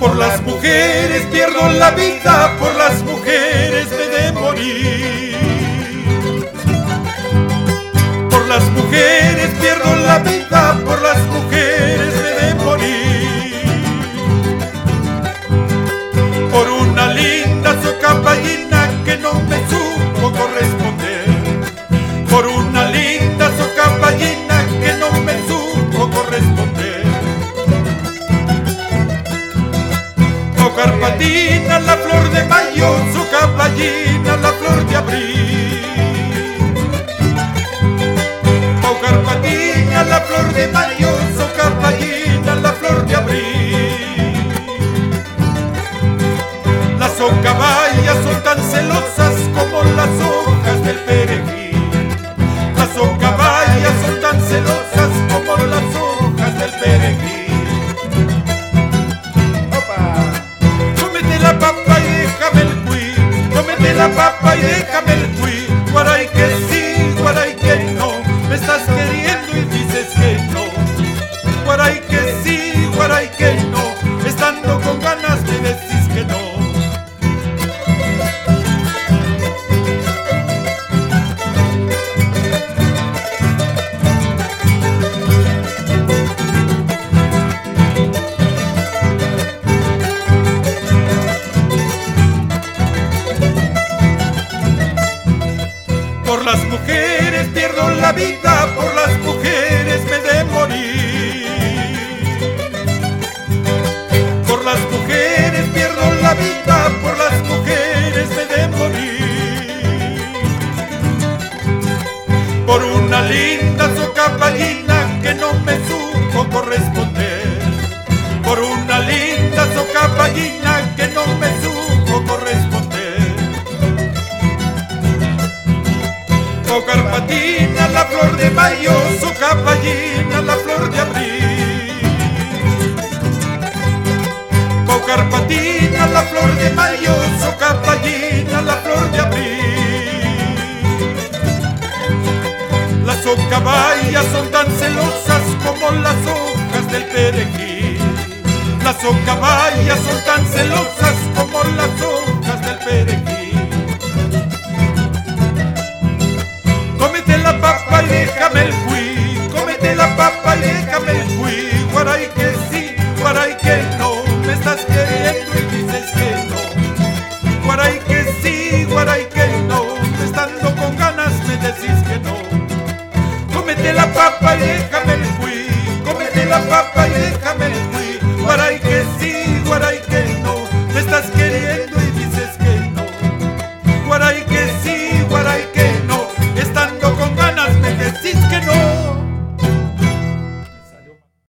Por las mujeres pierdo la vida, por las mujeres carpatina, la flor de mayo, socapallina, la flor de abril. O carpatina, la flor de mayo, Guaray que sí, guaray que no. Me estás queriendo y dices que no. Guaray que sí, guaray que no. Por las mujeres pierdo la vida, por las mujeres Carpatina, la flor de mayo, socapallina, la flor de abril. O carpatina, la flor de mayo, socapallina, la flor de abril. Las socaballas son tan celosas como las hojas del perejil. Las socaballas son tan celosas como las hojas del perejil. Cómete la papa y déjame el cuy. Guaray que sí, guaray que no. Me estás queriendo y dices que no. Guaray que sí, guaray que no. Estando con ganas me decís que no. Cómete la papa y déjame el cuy. Cómete la papa y déjame